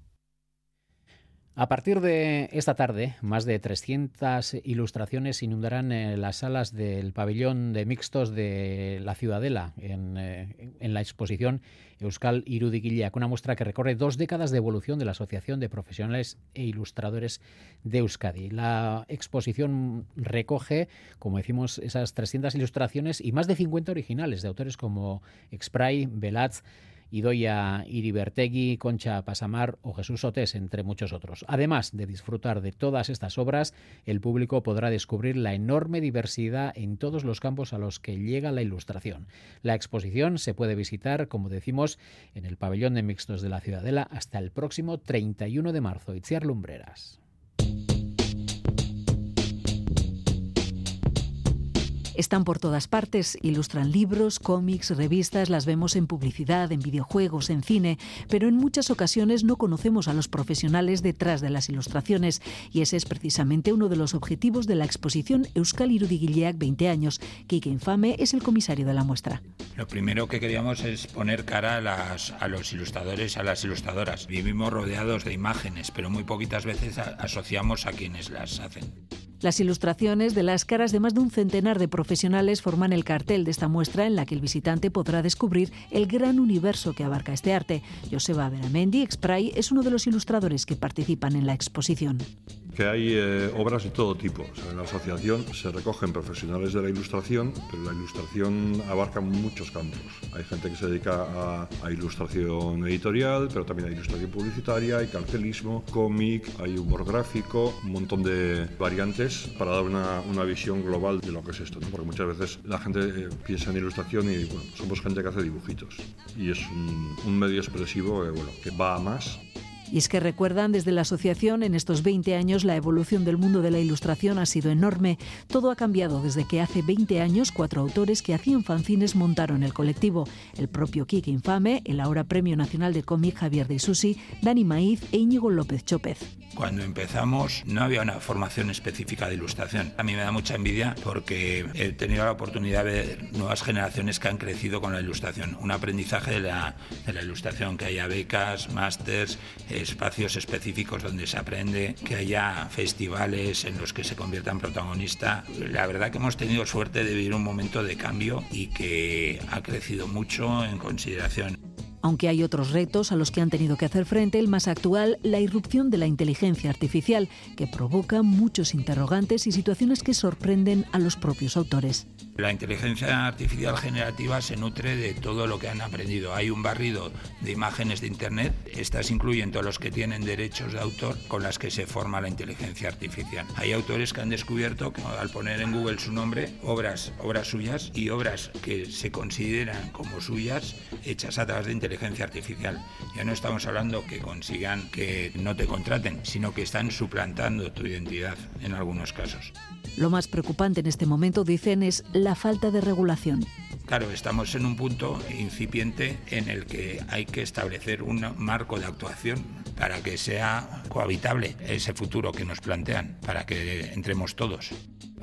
A partir de esta tarde, más de 300 ilustraciones inundarán eh, las salas del pabellón de mixtos de la Ciudadela en, eh, en la exposición Euskal Irudigileak, una muestra que recorre dos décadas de evolución de la Asociación de Profesionales e Ilustradores de Euskadi. La exposición recoge, como decimos, esas 300 ilustraciones y más de 50 originales de autores como Expray, Velatz, Idoia Iribertegui, Concha Pasamar o Jesús Otés, entre muchos otros. Además de disfrutar de todas estas obras, el público podrá descubrir la enorme diversidad en todos los campos a los que llega la ilustración. La exposición se puede visitar, como decimos, en el pabellón de mixtos de la Ciudadela hasta el próximo 31 de marzo. Itziar Lumbreras. Están por todas partes, ilustran libros, cómics, revistas, las vemos en publicidad, en videojuegos, en cine, pero en muchas ocasiones no conocemos a los profesionales detrás de las ilustraciones y ese es precisamente uno de los objetivos de la exposición Euskal Irudigileak 20 años. Kike Infame es el comisario de la muestra. Lo primero que queríamos es poner cara a, a los ilustradores, a las ilustradoras. Vivimos rodeados de imágenes, pero muy poquitas veces asociamos a quienes las hacen. Las ilustraciones de las caras de más de un centenar de profesionales forman el cartel de esta muestra en la que el visitante podrá descubrir el gran universo que abarca este arte. Joseba Beramendi, Expray, es uno de los ilustradores que participan en la exposición que hay eh, obras de todo tipo. O sea, en la asociación se recogen profesionales de la ilustración, pero la ilustración abarca muchos campos. Hay gente que se dedica a, a ilustración editorial, pero también hay ilustración publicitaria, hay cartelismo, cómic, hay humor gráfico, un montón de variantes para dar una, una visión global de lo que es esto. Porque muchas veces la gente eh, piensa en ilustración y bueno, somos gente que hace dibujitos. Y es un, un medio expresivo eh, que va a más. Y es que recuerdan desde la asociación en estos 20 años la evolución del mundo de la ilustración ha sido enorme. Todo ha cambiado desde que hace 20 años cuatro autores que hacían fanzines montaron el colectivo. El propio Kike Infame, el ahora Premio Nacional de Cómic Javier de Isusi, Dani Maíz e Íñigo López Chópez. Cuando empezamos no había una formación específica de ilustración. A mí me da mucha envidia porque he tenido la oportunidad de ver nuevas generaciones que han crecido con la ilustración. Un aprendizaje de la, de la ilustración, que haya becas, másters, espacios específicos donde se aprende, que haya festivales en los que se convierta en protagonista. La verdad que hemos tenido suerte de vivir un momento de cambio y que ha crecido mucho en consideración. Aunque hay otros retos a los que han tenido que hacer frente, el más actual, la irrupción de la inteligencia artificial, que provoca muchos interrogantes y situaciones que sorprenden a los propios autores. La inteligencia artificial generativa se nutre de todo lo que han aprendido. Hay un barrido de imágenes de Internet, estas incluyen todos los que tienen derechos de autor con las que se forma la inteligencia artificial. Hay autores que han descubierto que al poner en Google su nombre, obras, obras suyas y obras que se consideran como suyas hechas a través de inteligencia artificial. Ya no estamos hablando que consigan que no te contraten, sino que están suplantando tu identidad en algunos casos. Lo más preocupante en este momento, dicen, es la falta de regulación. Claro, estamos en un punto incipiente en el que hay que establecer un marco de actuación para que sea cohabitable ese futuro que nos plantean, para que entremos todos.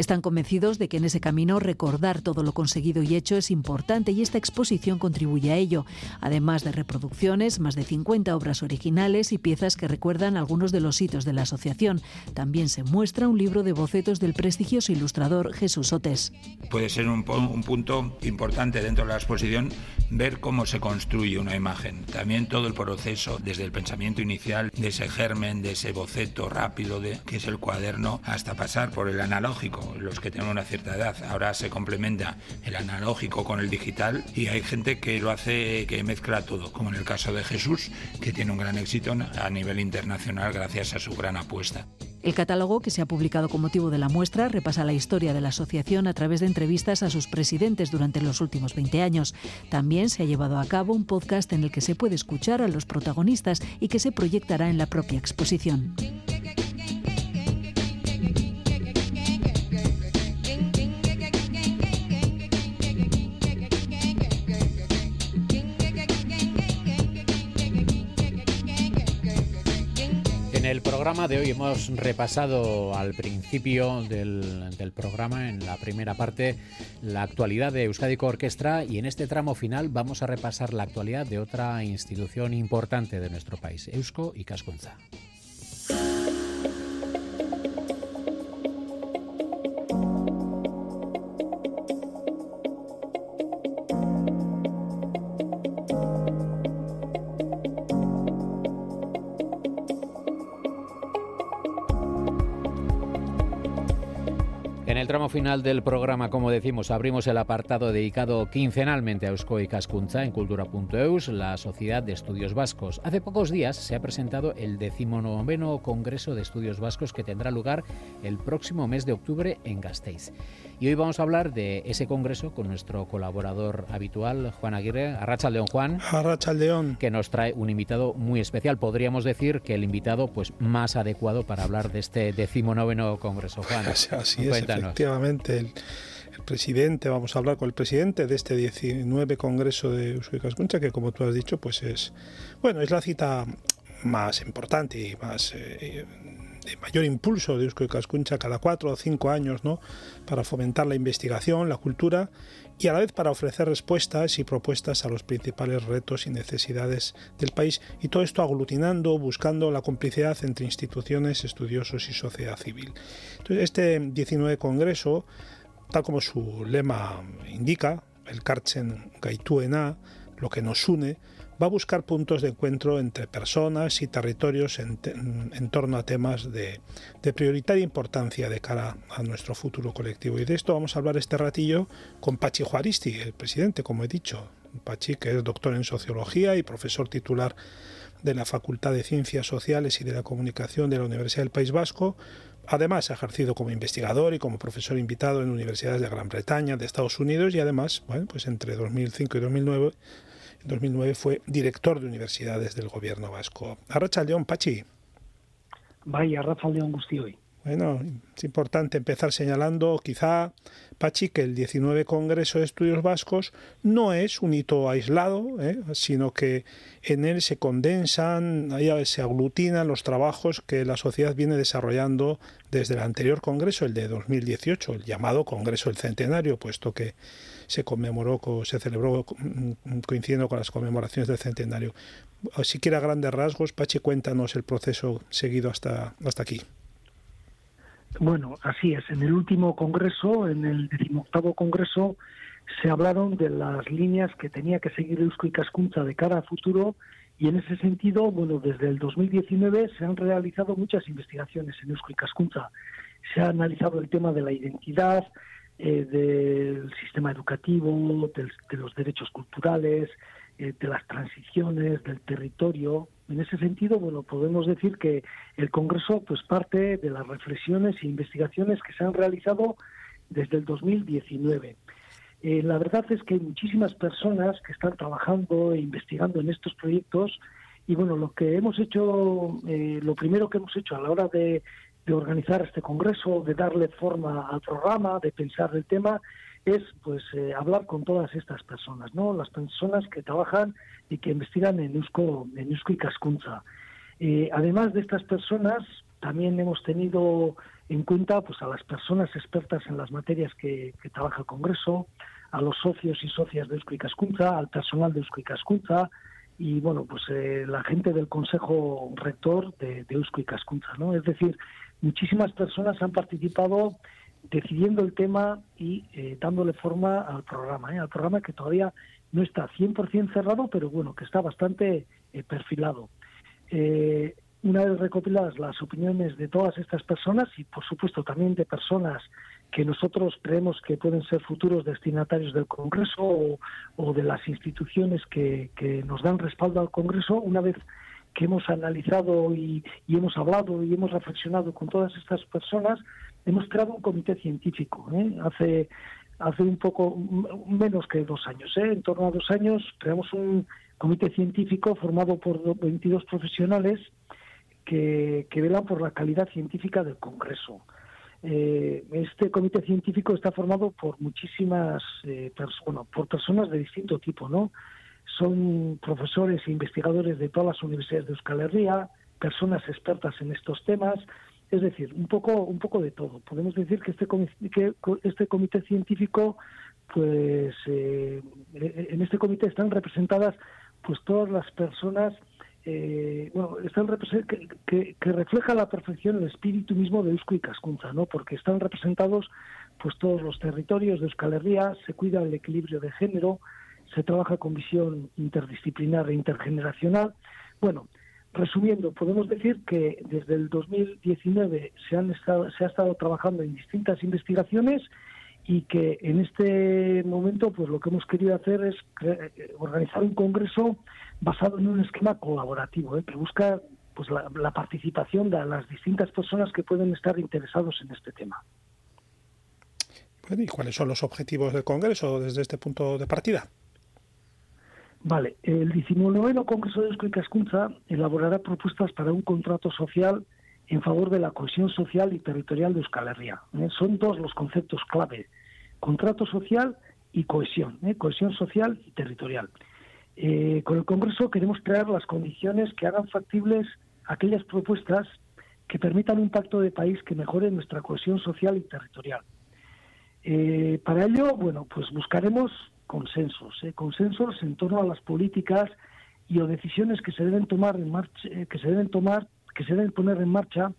Están convencidos de que en ese camino recordar todo lo conseguido y hecho es importante y esta exposición contribuye a ello, además de reproducciones, más de 50 obras originales y piezas que recuerdan algunos de los hitos de la asociación. También se muestra un libro de bocetos del prestigioso ilustrador Jesús Otes. Puede ser un, un punto importante dentro de la exposición ver cómo se construye una imagen. También todo el proceso, desde el pensamiento inicial, de ese germen, de ese boceto rápido, de, que es el cuaderno, hasta pasar por el analógico. Los que tienen una cierta edad, ahora se complementa el analógico con el digital y hay gente que lo hace, que mezcla todo, como en el caso de Jesús, que tiene un gran éxito a nivel internacional gracias a su gran apuesta. El catálogo, que se ha publicado con motivo de la muestra, repasa la historia de la asociación a través de entrevistas a sus presidentes durante los últimos 20 años. También se ha llevado a cabo un podcast en el que se puede escuchar a los protagonistas y que se proyectará en la propia exposición. El programa de hoy hemos repasado al principio del, programa, en la primera parte, la actualidad de Euskadi Orquestra y en este tramo final vamos a repasar la actualidad de otra institución importante de nuestro país, Eusko y Casconza. Tramo final del programa, como decimos, abrimos el apartado dedicado quincenalmente a Eusko y Cascunza en cultura.eus, la Sociedad de Estudios Vascos. Hace pocos días se ha presentado el decimonoveno Congreso de Estudios Vascos que tendrá lugar el próximo mes de octubre en Gasteiz. Y hoy vamos a hablar de ese congreso con nuestro colaborador habitual, Juan Aguirre. Arracha León Juan. Arracha León. Que nos trae un invitado muy especial. Podríamos decir que el invitado pues más adecuado para hablar de este decimonoveno congreso. Juan, así es, efectivamente. El, presidente, vamos a hablar con el presidente de este 19 congreso de Euskadi Cascuncha, que como tú has dicho, pues es, bueno, es la cita más importante y más eh, de mayor impulso de Eusko y Cascuncha cada cuatro o cinco años, ¿no? para fomentar la investigación, la cultura y a la vez para ofrecer respuestas y propuestas a los principales retos y necesidades del país y todo esto aglutinando, buscando la complicidad entre instituciones, estudiosos y sociedad civil. Entonces, este 19 Congreso, tal como su lema indica, el Karchen Gaituena, lo que nos une, va a buscar puntos de encuentro entre personas y territorios en, torno a temas de, prioritaria importancia de cara a nuestro futuro colectivo. Y de esto vamos a hablar este ratillo con Pachi Juaristi, el presidente, como he dicho. Pachi, que es doctor en sociología y profesor titular de la Facultad de Ciencias Sociales y de la Comunicación de la Universidad del País Vasco. Además, ha ejercido como investigador y como profesor invitado en universidades de Gran Bretaña, de Estados Unidos y además, bueno, pues entre 2005 y 2009 en 2009 fue director de universidades del gobierno vasco. Arracha León, Pachi. Vaya, Arracha León hoy. Bueno, es importante empezar señalando, quizá, Pachi, que el 19 Congreso de Estudios Vascos no es un hito aislado, ¿eh? sino que en él se condensan, se aglutinan los trabajos que la sociedad viene desarrollando desde el anterior Congreso, el de 2018, el llamado Congreso del Centenario, puesto que se conmemoró, se celebró mm, coincidiendo con las conmemoraciones del centenario. Siquiera a grandes rasgos, Pachi, cuéntanos el proceso seguido hasta, hasta aquí. Bueno, así es. En el último congreso, en el decimoctavo congreso, se hablaron de las líneas que tenía que seguir Eusko y Cascuncha de cara a futuro y en ese sentido, bueno, desde el 2019 se han realizado muchas investigaciones en Eusko y Cascuncha. Se ha analizado el tema de la identidad, eh, del sistema educativo, de los derechos culturales, eh, de las transiciones, del territorio. En ese sentido, bueno, podemos decir que el Congreso pues parte de las reflexiones e investigaciones que se han realizado desde el 2019. Eh, la verdad es que hay muchísimas personas que están trabajando e investigando en estos proyectos y bueno, lo que hemos hecho, lo primero que hemos hecho a la hora de de organizar este congreso, de darle forma al programa, de pensar el tema, es pues eh, hablar con todas estas personas, ¿no? Las personas que trabajan y que investigan en Eusko, en Eusko y Cascunza. Eh, además de estas personas, también hemos tenido en cuenta pues a las personas expertas en las materias que, trabaja el Congreso, a los socios y socias de Eusko Cascunza, al personal de Eusko Cascunza y bueno, pues eh, la gente del Consejo Rector de, de Eusko Cascunza, ¿no? Es decir, muchísimas personas han participado decidiendo el tema y eh, dándole forma al programa, ¿eh? al programa que todavía no está 100% cerrado, pero bueno, que está bastante eh, perfilado. una vez recopiladas las opiniones de todas estas personas y, por supuesto, también de personas que nosotros creemos que pueden ser futuros destinatarios del Congreso o, de las instituciones que, que, nos dan respaldo al Congreso, una vez que hemos analizado y, hemos hablado y hemos reflexionado con todas estas personas, hemos creado un comité científico. ¿eh? Hace hace un poco menos que dos años, ¿eh? en torno a dos años, creamos un comité científico formado por 22 profesionales que, velan por la calidad científica del Congreso. Eh, este comité científico está formado por muchísimas, eh, bueno, por personas de distinto tipo, ¿no? Son profesores e investigadores de todas las universidades de Euskal Herria, personas expertas en estos temas, es decir, un poco, un poco de todo. Podemos decir que este, que este comité científico, pues eh, en este comité están representadas pues todas las personas eh, bueno, están que, que, que, refleja la perfección el espíritu mismo de Eusko y Cascunza, ¿no? Porque están representados pues todos los territorios de Euskal Herria, se cuida el equilibrio de género, se trabaja con visión interdisciplinar e intergeneracional. Bueno, resumiendo, podemos decir que desde el 2019 se, han estado, se ha estado trabajando en distintas investigaciones y que en este momento pues lo que hemos querido hacer es organizar un congreso basado en un esquema colaborativo ¿eh? que busca pues la, la, participación de las distintas personas que pueden estar interesados en este tema. ¿Y cuáles son los objetivos del congreso desde este punto de partida? Vale, el 19 Congreso de Eusko y elaborará propuestas para un contrato social en favor de la cohesión social y territorial de Euskal Herria. ¿eh? Son dos los conceptos clave, contrato social y cohesión, ¿eh? cohesión social y territorial. Eh, con el Congreso queremos crear las condiciones que hagan factibles aquellas propuestas que permitan un pacto de país que mejore nuestra cohesión social y territorial. para ello, bueno, pues buscaremos consensos, ¿eh? consensos en torno a las políticas y o decisiones que se deben tomar en marcha, eh, que se deben tomar, que se deben poner en marcha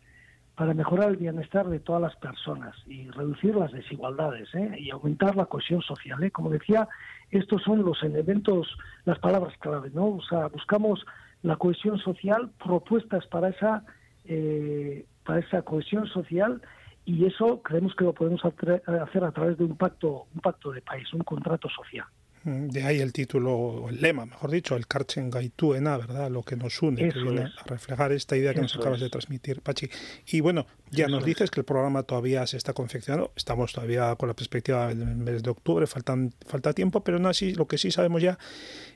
para mejorar el bienestar de todas las personas y reducir las desigualdades ¿eh? y aumentar la cohesión social. ¿eh? Como decía, estos son los elementos, las palabras clave, ¿no? O sea, buscamos la cohesión social, propuestas para esa eh, para esa cohesión social y eso creemos que lo podemos hacer a través de un pacto, un pacto de país, un contrato social. Mm, de ahí el título, el lema, mejor dicho, el Karchen Gaituena, ¿verdad? Lo que nos une, que viene a reflejar esta idea que nos acabas de transmitir, Pachi. Y bueno, ya nos dices que el programa todavía se está confeccionando, estamos todavía con la perspectiva del mes de octubre, faltan, falta tiempo, pero no así, lo que sí sabemos ya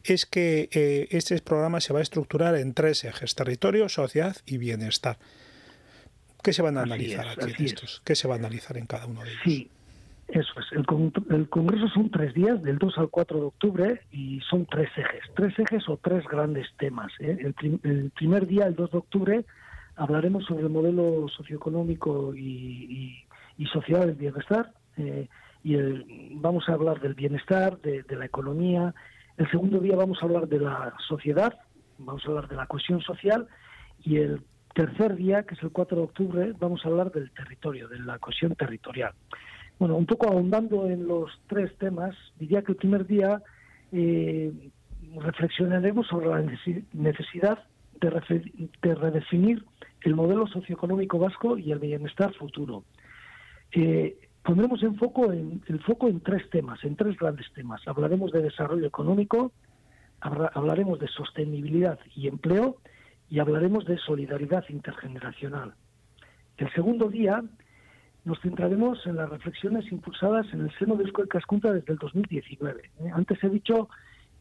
es que eh, este programa se va a estructurar en tres ejes, territorio, sociedad y bienestar. ¿Qué se van a analizar aquí estos? ¿Qué se va a analizar en cada uno de ellos? Sí, eso es. El, Congreso son tres días, del 2 al 4 de octubre, y son tres ejes. Tres ejes o tres grandes temas. ¿eh? El, primer día, el 2 de octubre, hablaremos sobre el modelo socioeconómico y, y, social del bienestar. Eh, y vamos a hablar del bienestar, de, de la economía. El segundo día vamos a hablar de la sociedad, vamos a hablar de la cohesión social. Y el tercer día, que es el 4 de octubre, vamos a hablar del territorio, de la cohesión territorial. Bueno, un poco ahondando en los tres temas, diría que el primer día eh, reflexionaremos sobre la necesidad de, redefinir el modelo socioeconómico vasco y el bienestar futuro. Eh, pondremos en en, el foco en tres temas, en tres grandes temas. Hablaremos de desarrollo económico, hablaremos de sostenibilidad y empleo y hablaremos de solidaridad intergeneracional. El segundo día nos centraremos en las reflexiones impulsadas en el seno de Euskal Cascunta desde el 2019. ¿eh? Antes he dicho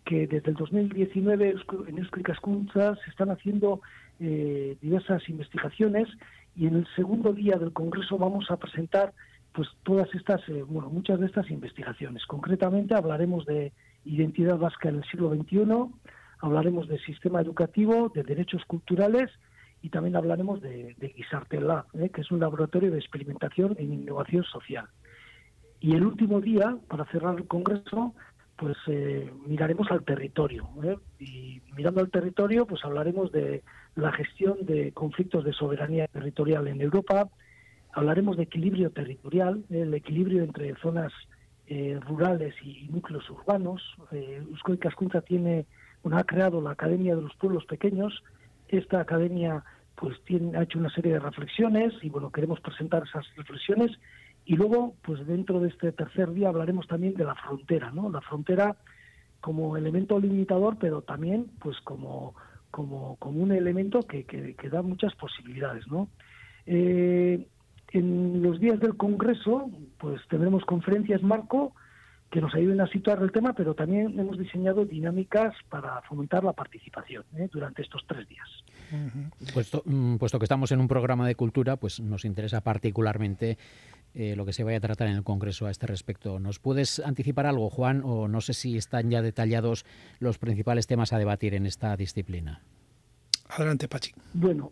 que desde el 2019 en Euskal Cascunta se están haciendo eh, diversas investigaciones y en el segundo día del Congreso vamos a presentar pues todas estas, eh, bueno, muchas de estas investigaciones. Concretamente hablaremos de identidad vasca en el siglo XXI, hablaremos de sistema educativo, de derechos culturales y también hablaremos de, de Lab, ¿eh? que es un laboratorio de experimentación en innovación social. Y el último día, para cerrar el Congreso, pues eh, miraremos al territorio. ¿eh? Y mirando al territorio, pues hablaremos de la gestión de conflictos de soberanía territorial en Europa, hablaremos de equilibrio territorial, el equilibrio entre zonas rurales y núcleos urbanos. Eh, Euskoi Cascunza tiene, ha creado la Academia de los Pueblos Pequeños. Esta academia pues tiene, ha hecho una serie de reflexiones y bueno, queremos presentar esas reflexiones y luego pues dentro de este tercer día hablaremos también de la frontera, ¿no? La frontera como elemento limitador, pero también pues como como, como un elemento que, que, da muchas posibilidades, ¿no? Eh, en los días del Congreso, pues tendremos conferencias marco que nos ayuden a situar el tema, pero también hemos diseñado dinámicas para fomentar la participación ¿eh? durante estos tres días. puesto, mm, puesto, que estamos en un programa de cultura, pues nos interesa particularmente eh, lo que se vaya a tratar en el Congreso a este respecto. ¿Nos puedes anticipar algo, Juan, o no sé si están ya detallados los principales temas a debatir en esta disciplina? Adelante, Pachi. Bueno,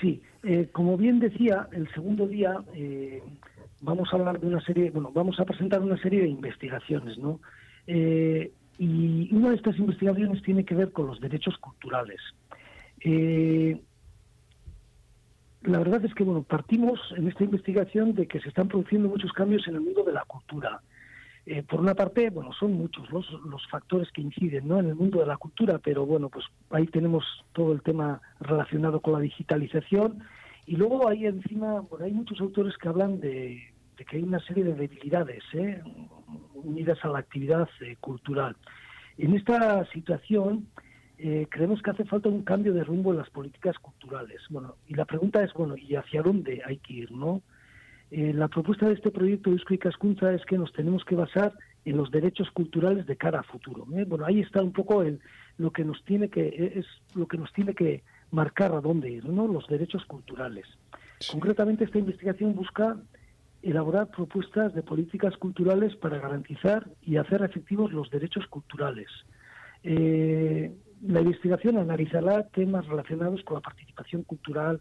sí, eh, como bien decía, el segundo día vamos a hablar de una serie, bueno, vamos a presentar una serie de investigaciones, ¿no? Eh, y una de estas investigaciones tiene que ver con los derechos culturales. Eh, la verdad es que, bueno, partimos en esta investigación de que se están produciendo muchos cambios en el mundo de la cultura. Eh, por una parte, bueno, son muchos los, los factores que inciden ¿no? en el mundo de la cultura, pero bueno, pues ahí tenemos todo el tema relacionado con la digitalización y luego ahí encima, bueno, hay muchos autores que hablan de, que hay una serie de debilidades ¿eh? unidas a la actividad eh, cultural. En esta situación eh, creemos que hace falta un cambio de rumbo en las políticas culturales. Bueno, y la pregunta es, bueno, ¿y hacia dónde hay que ir, no? la propuesta de este proyecto de Eusko Cascunza es que nos tenemos que basar en los derechos culturales de cara a futuro. Bueno, ahí está un poco el, lo que nos tiene que es lo que nos tiene que marcar a dónde ir, ¿no? Los derechos culturales. Concretamente, esta investigación busca elaborar propuestas de políticas culturales para garantizar y hacer efectivos los derechos culturales. Eh, la investigación analizará temas relacionados con la participación cultural,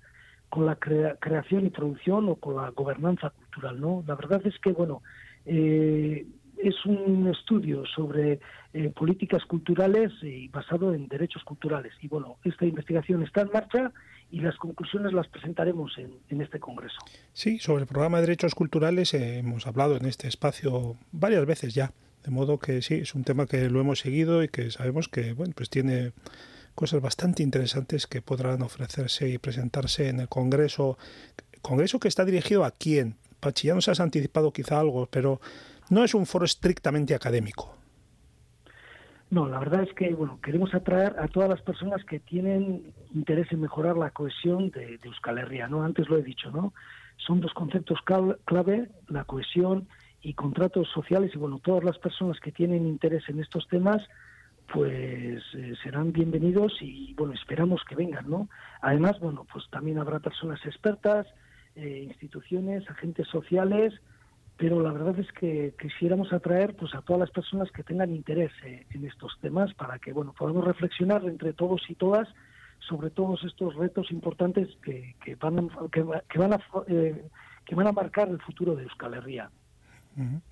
con la creación y producción o con la gobernanza cultural. ¿no? La verdad es que, bueno, eh, es un estudio sobre eh, políticas culturales y basado en derechos culturales. Y bueno, esta investigación está en marcha y las conclusiones las presentaremos en, este congreso. Sí, sobre el programa de derechos culturales hemos hablado en este espacio varias veces ya. De modo que sí, es un tema que lo hemos seguido y que sabemos que bueno, pues tiene cosas bastante interesantes que podrán ofrecerse y presentarse en el Congreso. Congreso que está dirigido a quién. Pachi, ya nos has anticipado quizá algo, pero no es un foro estrictamente académico. No, la verdad es que bueno, queremos atraer a todas las personas que tienen interés en mejorar la cohesión de, Euskal Herria, ¿no? Antes lo he dicho, ¿no? Son dos conceptos clave, la cohesión y contratos sociales, y bueno, todas las personas que tienen interés en estos temas, pues eh, serán bienvenidos y bueno, esperamos que vengan, ¿no? Además, bueno, pues también habrá personas expertas, eh, instituciones, agentes sociales, pero la verdad es que quisiéramos atraer pues a todas las personas que tengan interés eh, en estos temas para que bueno podamos reflexionar entre todos y todas sobre todos estos retos importantes que, que van a, que, van a eh, que van a marcar el futuro de Euskal Herria.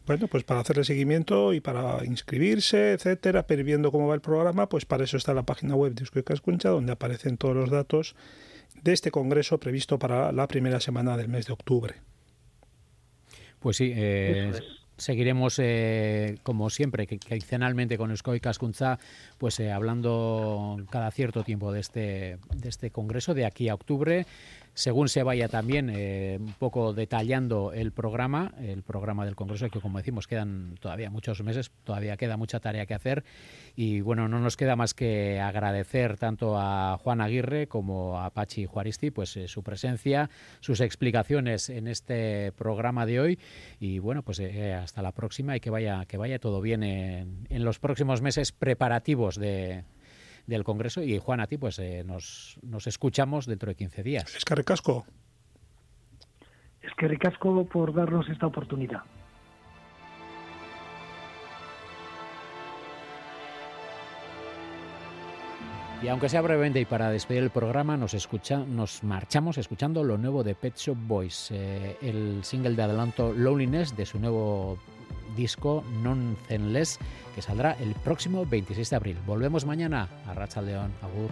Bueno, pues para hacerle seguimiento y para inscribirse, etcétera, pero viendo cómo va el programa, pues para eso está la página web de Euskal Cascuncha, donde aparecen todos los datos de este congreso previsto para la primera semana del mes de octubre. Pues sí, eh, seguiremos eh, como siempre, quincenalmente con Euskoy Cascunza, pues eh, hablando cada cierto tiempo de este, de este congreso de aquí a octubre según se vaya también eh, un poco detallando el programa, el programa del Congreso, que como decimos quedan todavía muchos meses, todavía queda mucha tarea que hacer. Y bueno, no nos queda más que agradecer tanto a Juan Aguirre como a Pachi Juaristi pues eh, su presencia, sus explicaciones en este programa de hoy. Y bueno, pues eh, hasta la próxima y que vaya que vaya todo bien en, en los próximos meses preparativos de, del Congreso. Y Juan, a ti, pues eh, nos, nos escuchamos dentro de 15 días. Es que ricasco. Es que ricasco por darnos esta oportunidad. Y aunque sea brevemente y para despedir el programa, nos, escucha, nos marchamos escuchando lo nuevo de Pet Shop Boys, eh, el single de adelanto Loneliness de su nuevo disco Nonsenseless, que saldrá el próximo 26 de abril. Volvemos mañana a Racha León. Agur.